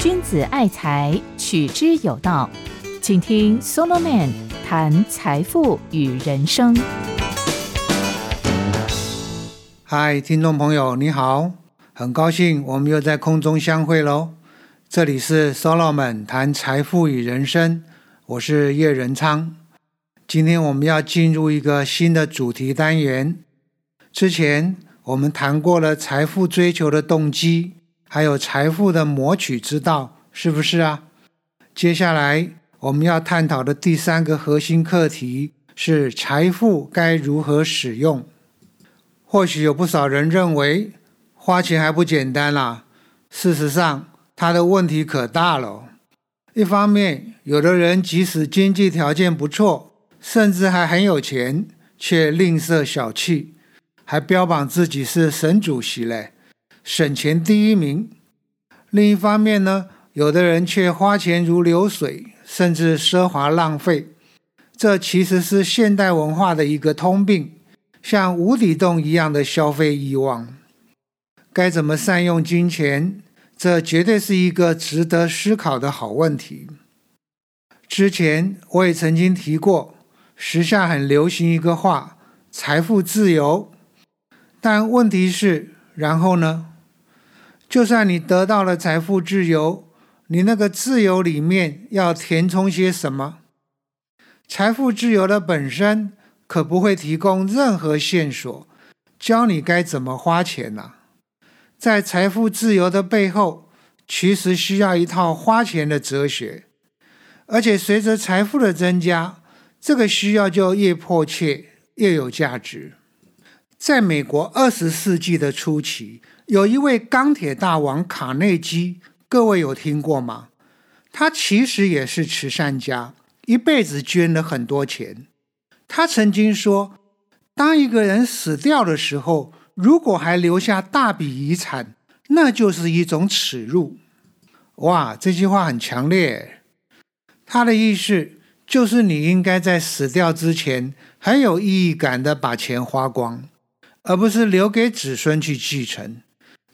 君子爱财，取之有道。请听 Solomon 谈财富与人生。嗨，听众朋友，你好，很高兴我们又在空中相会喽。这里是 Solomon 谈财富与人生，我是叶仁昌。今天我们要进入一个新的主题单元。之前我们谈过了财富追求的动机，还有财富的谋取之道，是不是啊？接下来我们要探讨的第三个核心课题是财富该如何使用。或许有不少人认为花钱还不简单啦。事实上，他的问题可大了。一方面，有的人即使经济条件不错，甚至还很有钱，却吝啬小气，还标榜自己是省主席嘞，省钱第一名。另一方面呢，有的人却花钱如流水，甚至奢华浪费。这其实是现代文化的一个通病。像无底洞一样的消费欲望，该怎么善用金钱？这绝对是一个值得思考的好问题。之前我也曾经提过，时下很流行一个话“财富自由”，但问题是，然后呢？就算你得到了财富自由，你那个自由里面要填充些什么？财富自由的本身。可不会提供任何线索，教你该怎么花钱呢？在财富自由的背后，其实需要一套花钱的哲学，而且随着财富的增加，这个需要就越迫切，越有价值。在美国二十世纪的初期，有一位钢铁大王卡内基，各位有听过吗？他其实也是慈善家，一辈子捐了很多钱。他曾经说：“当一个人死掉的时候，如果还留下大笔遗产，那就是一种耻辱。”哇，这句话很强烈。他的意思就是，你应该在死掉之前很有意义感的把钱花光，而不是留给子孙去继承。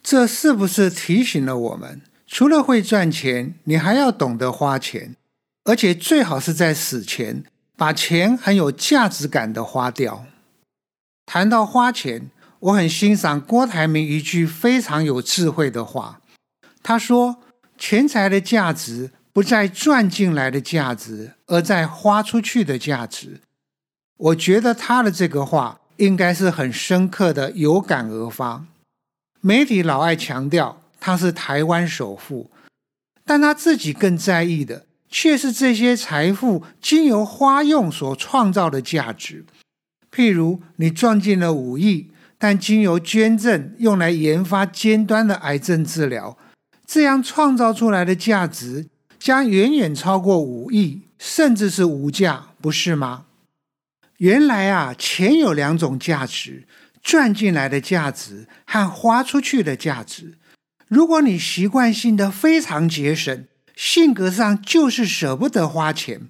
这是不是提醒了我们，除了会赚钱，你还要懂得花钱，而且最好是在死前。把钱很有价值感的花掉。谈到花钱，我很欣赏郭台铭一句非常有智慧的话。他说：“钱财的价值不在赚进来的价值，而在花出去的价值。”我觉得他的这个话应该是很深刻的，有感而发。媒体老爱强调他是台湾首富，但他自己更在意的。却是这些财富经由花用所创造的价值。譬如，你赚进了五亿，但经由捐赠用来研发尖端的癌症治疗，这样创造出来的价值将远远超过五亿，甚至是无价，不是吗？原来啊，钱有两种价值：赚进来的价值和花出去的价值。如果你习惯性的非常节省，性格上就是舍不得花钱，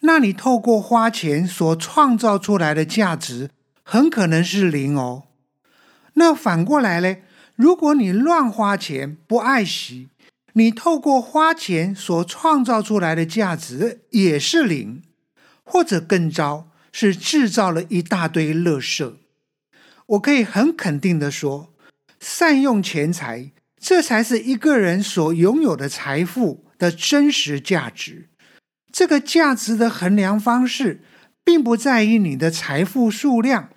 那你透过花钱所创造出来的价值很可能是零哦。那反过来呢？如果你乱花钱不爱惜，你透过花钱所创造出来的价值也是零，或者更糟，是制造了一大堆垃圾。我可以很肯定的说，善用钱财，这才是一个人所拥有的财富。的真实价值，这个价值的衡量方式，并不在于你的财富数量，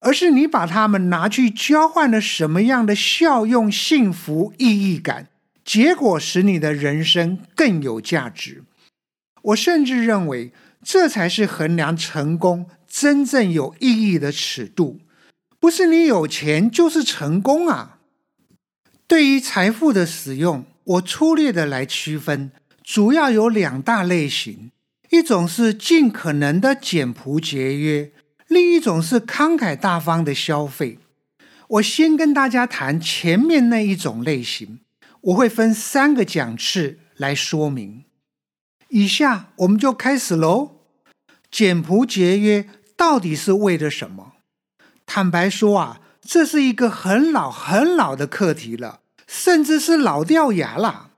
而是你把它们拿去交换了什么样的效用、幸福、意义感，结果使你的人生更有价值。我甚至认为，这才是衡量成功真正有意义的尺度，不是你有钱就是成功啊。对于财富的使用。我粗略的来区分，主要有两大类型：一种是尽可能的简朴节约，另一种是慷慨大方的消费。我先跟大家谈前面那一种类型，我会分三个讲次来说明。以下我们就开始喽。简朴节约到底是为了什么？坦白说啊，这是一个很老很老的课题了，甚至是老掉牙了。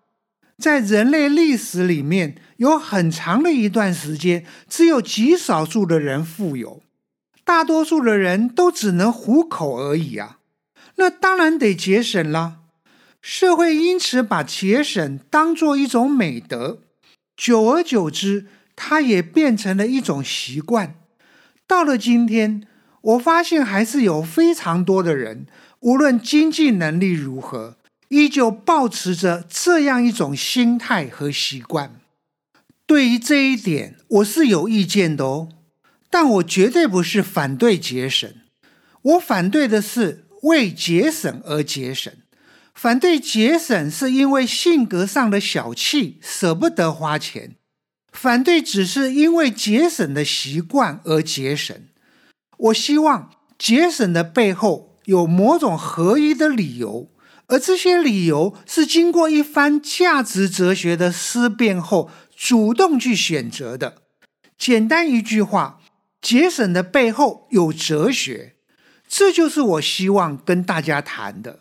在人类历史里面，有很长的一段时间，只有极少数的人富有，大多数的人都只能糊口而已啊。那当然得节省了。社会因此把节省当做一种美德，久而久之，它也变成了一种习惯。到了今天，我发现还是有非常多的人，无论经济能力如何。依旧保持着这样一种心态和习惯。对于这一点，我是有意见的哦。但我绝对不是反对节省，我反对的是为节省而节省。反对节省是因为性格上的小气，舍不得花钱。反对只是因为节省的习惯而节省。我希望节省的背后有某种合一的理由。而这些理由是经过一番价值哲学的思辨后主动去选择的。简单一句话，节省的背后有哲学，这就是我希望跟大家谈的。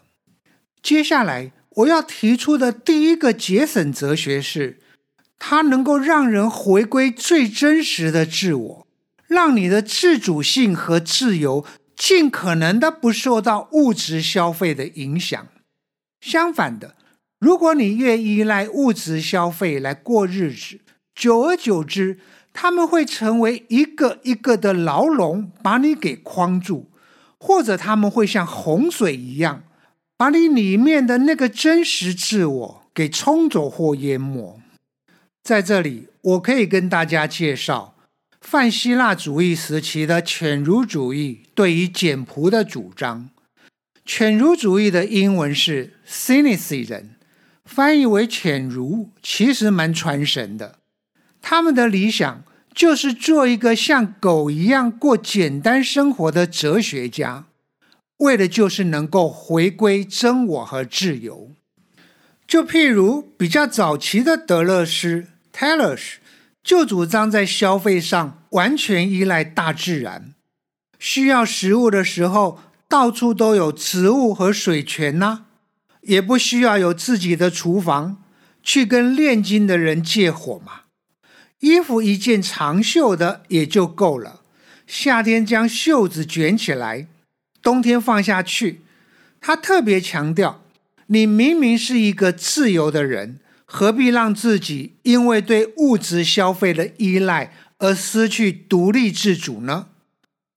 接下来我要提出的第一个节省哲学是，它能够让人回归最真实的自我，让你的自主性和自由尽可能的不受到物质消费的影响。相反的，如果你越依赖物质消费来过日子，久而久之，他们会成为一个一个的牢笼，把你给框住；或者他们会像洪水一样，把你里面的那个真实自我给冲走或淹没。在这里，我可以跟大家介绍泛希腊主义时期的犬儒主义对于简朴的主张。犬儒主义的英文是 cynicism，翻译为犬儒，其实蛮传神的。他们的理想就是做一个像狗一样过简单生活的哲学家，为的就是能够回归真我和自由。就譬如比较早期的德勒斯 （Tellus） 就主张在消费上完全依赖大自然，需要食物的时候。到处都有植物和水泉呐，也不需要有自己的厨房，去跟炼金的人借火嘛。衣服一件长袖的也就够了，夏天将袖子卷起来，冬天放下去。他特别强调，你明明是一个自由的人，何必让自己因为对物质消费的依赖而失去独立自主呢？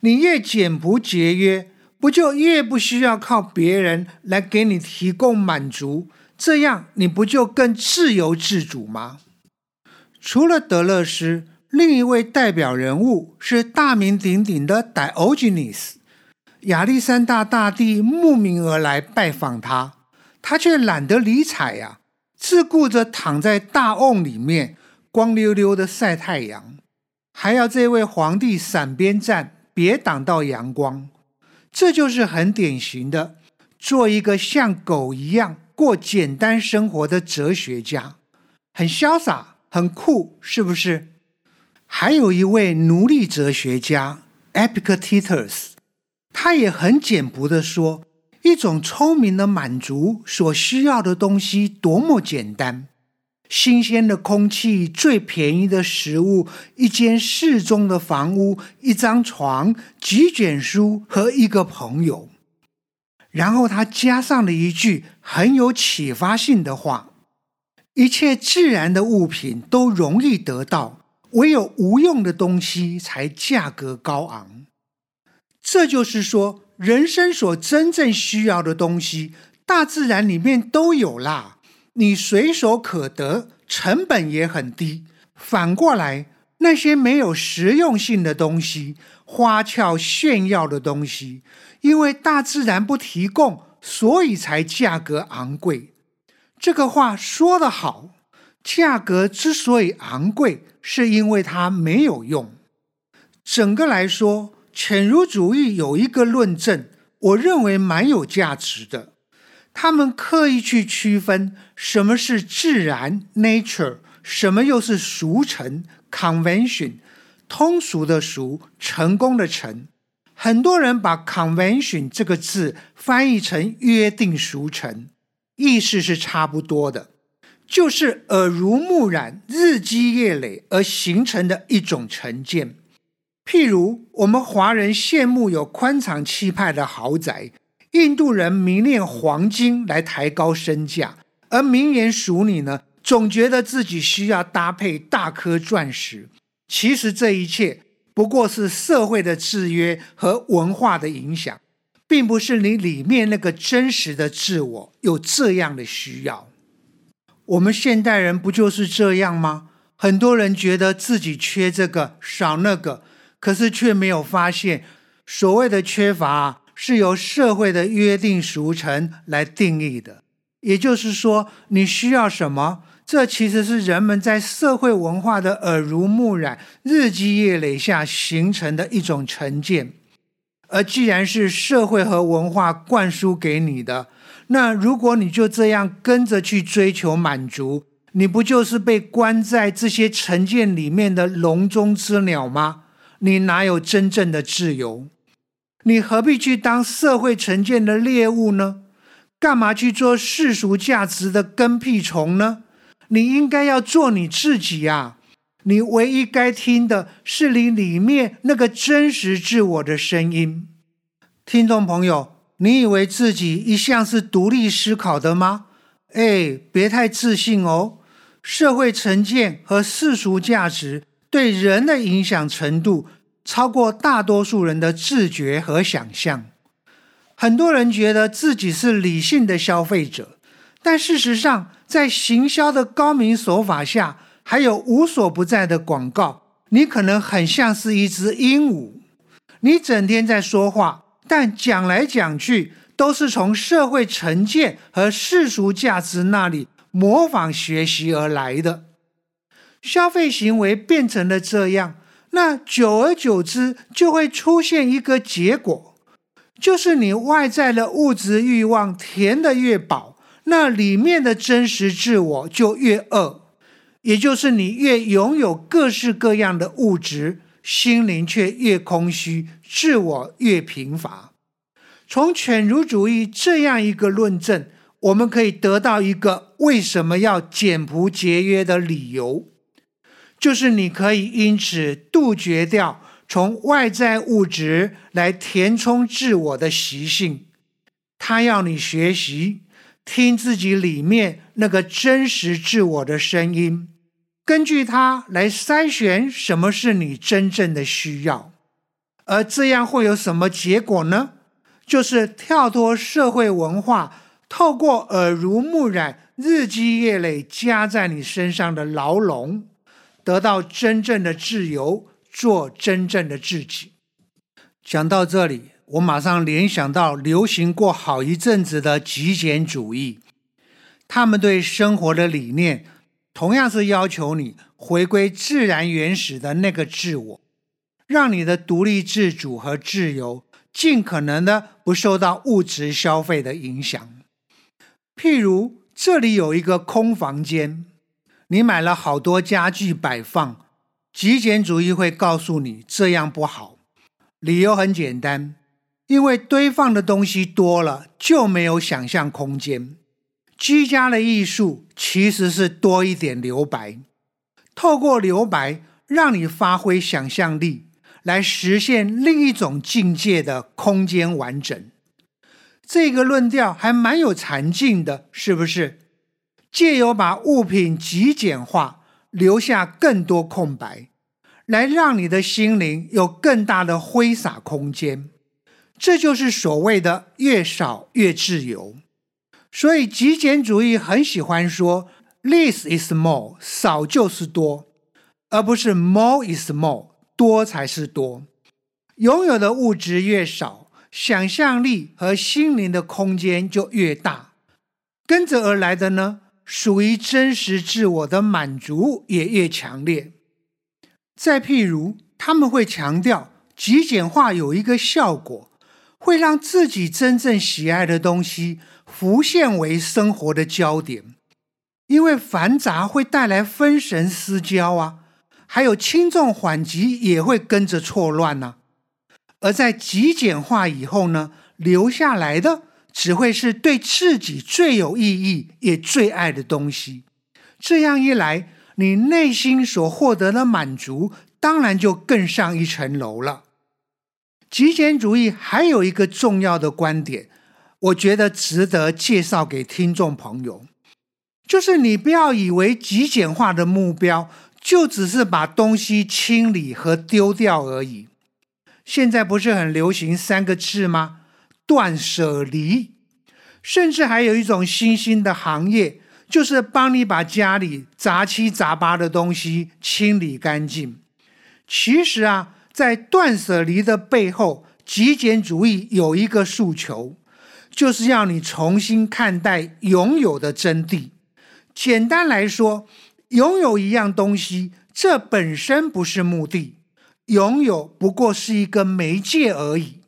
你越简朴节约。不就越不需要靠别人来给你提供满足，这样你不就更自由自主吗？除了德勒斯，另一位代表人物是大名鼎鼎的 Diogenes。亚历山大大帝慕名而来拜访他，他却懒得理睬呀，自顾着躺在大瓮里面，光溜溜的晒太阳，还要这位皇帝闪边站，别挡到阳光。这就是很典型的，做一个像狗一样过简单生活的哲学家，很潇洒，很酷，是不是？还有一位奴隶哲学家 Epictetus，他也很简朴的说，一种聪明的满足所需要的东西多么简单。新鲜的空气、最便宜的食物、一间适中的房屋、一张床、几卷书和一个朋友。然后他加上了一句很有启发性的话：“一切自然的物品都容易得到，唯有无用的东西才价格高昂。”这就是说，人生所真正需要的东西，大自然里面都有啦。你随手可得，成本也很低。反过来，那些没有实用性的东西、花俏炫耀的东西，因为大自然不提供，所以才价格昂贵。这个话说得好，价格之所以昂贵，是因为它没有用。整个来说，犬儒主义有一个论证，我认为蛮有价值的。他们刻意去区分什么是自然 （nature），什么又是俗成 （convention）。通俗的俗，成功的成，很多人把 “convention” 这个字翻译成“约定俗成”，意思是差不多的，就是耳濡目染、日积月累而形成的一种成见。譬如，我们华人羡慕有宽敞气派的豪宅，印度人迷恋黄金来抬高身价，而名言俗女呢，总觉得自己需要搭配大颗钻石。其实这一切不过是社会的制约和文化的影响，并不是你里面那个真实的自我有这样的需要。我们现代人不就是这样吗？很多人觉得自己缺这个少那个，可是却没有发现，所谓的缺乏是由社会的约定俗成来定义的。也就是说，你需要什么？这其实是人们在社会文化的耳濡目染、日积月累下形成的一种成见。而既然是社会和文化灌输给你的，那如果你就这样跟着去追求满足，你不就是被关在这些成见里面的笼中之鸟吗？你哪有真正的自由？你何必去当社会成见的猎物呢？干嘛去做世俗价值的跟屁虫呢？你应该要做你自己呀！你唯一该听的是你里面那个真实自我的声音。听众朋友，你以为自己一向是独立思考的吗？哎，别太自信哦！社会成见和世俗价值对人的影响程度，超过大多数人的自觉和想象。很多人觉得自己是理性的消费者。但事实上，在行销的高明手法下，还有无所不在的广告，你可能很像是一只鹦鹉。你整天在说话，但讲来讲去都是从社会成见和世俗价值那里模仿学习而来的。消费行为变成了这样，那久而久之就会出现一个结果，就是你外在的物质欲望填得越饱。那里面的真实自我就越恶，也就是你越拥有各式各样的物质，心灵却越空虚，自我越贫乏。从犬儒主义这样一个论证，我们可以得到一个为什么要简朴节约的理由，就是你可以因此杜绝掉从外在物质来填充自我的习性。他要你学习。听自己里面那个真实自我的声音，根据它来筛选什么是你真正的需要，而这样会有什么结果呢？就是跳脱社会文化，透过耳濡目染、日积月累加在你身上的牢笼，得到真正的自由，做真正的自己。讲到这里。我马上联想到流行过好一阵子的极简主义，他们对生活的理念同样是要求你回归自然原始的那个自我，让你的独立自主和自由尽可能的不受到物质消费的影响。譬如这里有一个空房间，你买了好多家具摆放，极简主义会告诉你这样不好，理由很简单。因为堆放的东西多了，就没有想象空间。居家的艺术其实是多一点留白，透过留白让你发挥想象力，来实现另一种境界的空间完整。这个论调还蛮有禅境的，是不是？借由把物品极简化，留下更多空白，来让你的心灵有更大的挥洒空间。这就是所谓的越少越自由，所以极简主义很喜欢说 “less is more”，少就是多，而不是 “more is more”，多才是多。拥有的物质越少，想象力和心灵的空间就越大，跟着而来的呢，属于真实自我的满足也越强烈。再譬如，他们会强调极简化有一个效果。会让自己真正喜爱的东西浮现为生活的焦点，因为繁杂会带来分神失焦啊，还有轻重缓急也会跟着错乱呢。而在极简化以后呢，留下来的只会是对自己最有意义也最爱的东西。这样一来，你内心所获得的满足，当然就更上一层楼了。极简主义还有一个重要的观点，我觉得值得介绍给听众朋友，就是你不要以为极简化的目标就只是把东西清理和丢掉而已。现在不是很流行三个字吗？断舍离。甚至还有一种新兴的行业，就是帮你把家里杂七杂八的东西清理干净。其实啊。在断舍离的背后，极简主义有一个诉求，就是要你重新看待拥有的真谛。简单来说，拥有一样东西，这本身不是目的，拥有不过是一个媒介而已。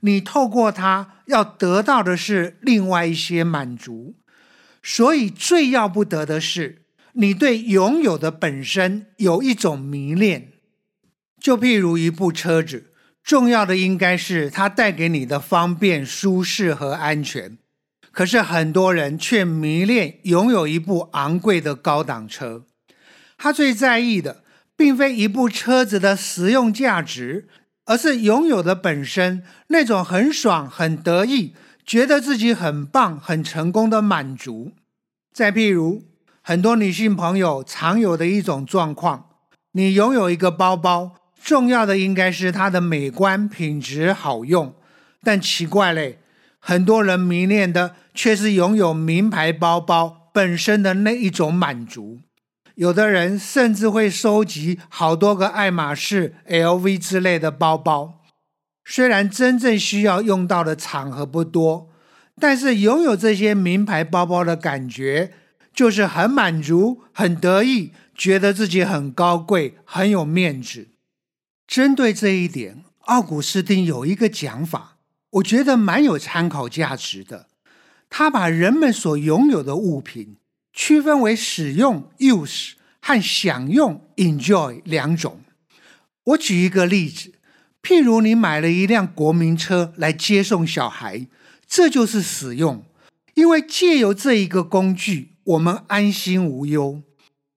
你透过它要得到的是另外一些满足。所以最要不得的是，你对拥有的本身有一种迷恋。就譬如一部车子，重要的应该是它带给你的方便、舒适和安全。可是很多人却迷恋拥有一部昂贵的高档车，他最在意的并非一部车子的实用价值，而是拥有的本身那种很爽、很得意、觉得自己很棒、很成功的满足。再譬如，很多女性朋友常有的一种状况：你拥有一个包包。重要的应该是它的美观、品质好用，但奇怪嘞，很多人迷恋的却是拥有名牌包包本身的那一种满足。有的人甚至会收集好多个爱马仕、LV 之类的包包，虽然真正需要用到的场合不多，但是拥有这些名牌包包的感觉就是很满足、很得意，觉得自己很高贵、很有面子。针对这一点，奥古斯丁有一个讲法，我觉得蛮有参考价值的。他把人们所拥有的物品区分为使用 （use） 和享用 （enjoy） 两种。我举一个例子，譬如你买了一辆国民车来接送小孩，这就是使用，因为借由这一个工具，我们安心无忧。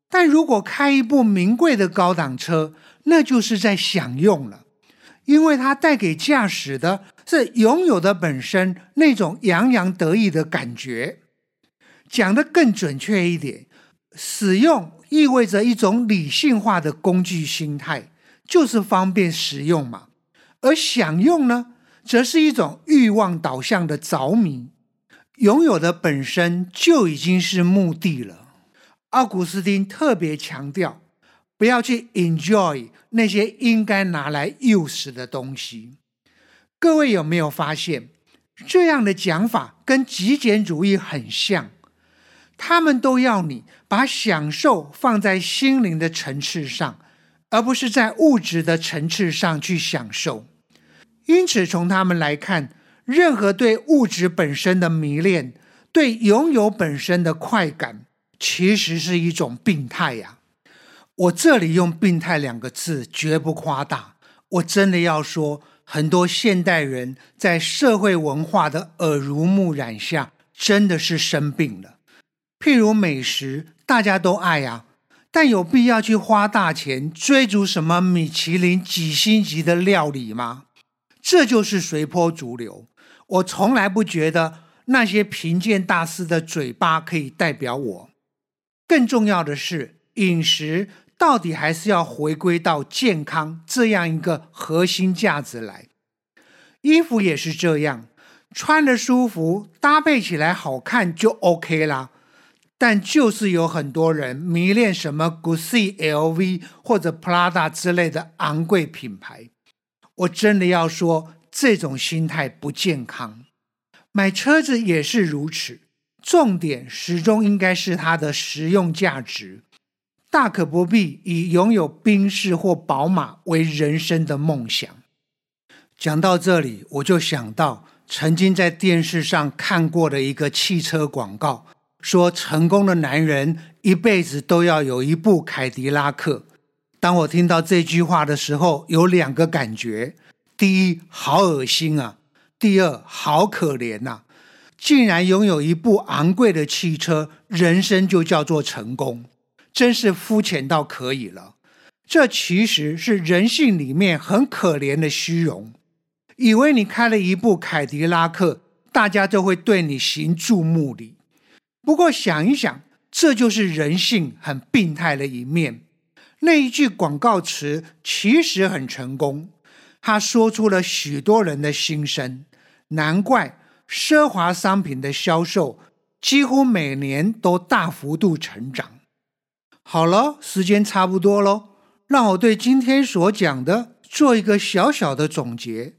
但如果开一部名贵的高档车，那就是在享用了，因为它带给驾驶的是拥有的本身那种洋洋得意的感觉。讲的更准确一点，使用意味着一种理性化的工具心态，就是方便使用嘛；而享用呢，则是一种欲望导向的着迷。拥有的本身就已经是目的了。奥古斯丁特别强调。不要去 enjoy 那些应该拿来 use 的东西。各位有没有发现，这样的讲法跟极简主义很像？他们都要你把享受放在心灵的层次上，而不是在物质的层次上去享受。因此，从他们来看，任何对物质本身的迷恋，对拥有本身的快感，其实是一种病态呀。我这里用“病态”两个字绝不夸大，我真的要说，很多现代人在社会文化的耳濡目染下，真的是生病了。譬如美食，大家都爱呀，但有必要去花大钱追逐什么米其林几星级的料理吗？这就是随波逐流。我从来不觉得那些贫贱大师的嘴巴可以代表我。更重要的是，饮食。到底还是要回归到健康这样一个核心价值来。衣服也是这样，穿得舒服，搭配起来好看就 OK 啦。但就是有很多人迷恋什么 Gucci、LV 或者 Prada 之类的昂贵品牌，我真的要说，这种心态不健康。买车子也是如此，重点始终应该是它的实用价值。大可不必以拥有宾士或宝马为人生的梦想。讲到这里，我就想到曾经在电视上看过的一个汽车广告，说成功的男人一辈子都要有一部凯迪拉克。当我听到这句话的时候，有两个感觉：第一，好恶心啊；第二，好可怜呐！竟然拥有一部昂贵的汽车，人生就叫做成功，真是肤浅到可以了。这其实是人性里面很可怜的虚荣，以为你开了一部凯迪拉克，大家就会对你行注目礼。不过想一想，这就是人性很病态的一面。那一句广告词其实很成功，他说出了许多人的心声。难怪奢华商品的销售几乎每年都大幅度成长。好了，时间差不多喽。让我对今天所讲的做一个小小的总结：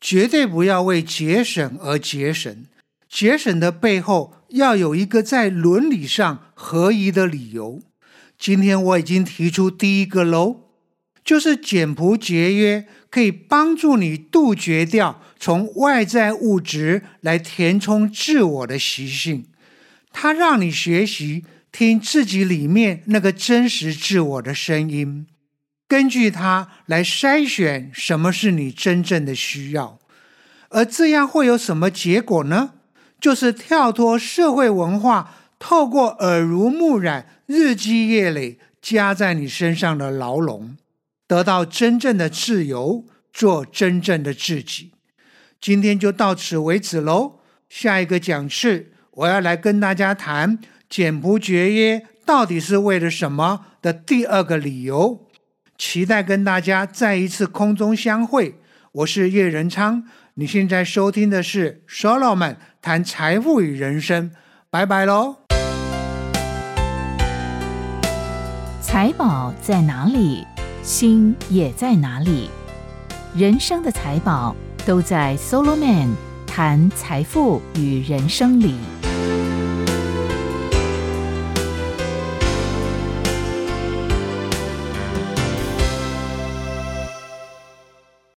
绝对不要为节省而节省，节省的背后要有一个在伦理上合宜的理由。今天我已经提出第一个喽，就是简朴节约可以帮助你杜绝掉从外在物质来填充自我的习性，它让你学习听自己里面那个真实自我的声音。根据它来筛选什么是你真正的需要，而这样会有什么结果呢？就是跳脱社会文化，透过耳濡目染、日积月累加在你身上的牢笼，得到真正的自由，做真正的自己。今天就到此为止喽。下一个讲次，我要来跟大家谈简朴节约到底是为了什么的第二个理由。期待跟大家再一次空中相会。我是叶仁昌，你现在收听的是 Solomon 谈财富与人生。拜拜喽！财宝在哪里，心也在哪里。人生的财宝都在 Solomon 谈财富与人生里。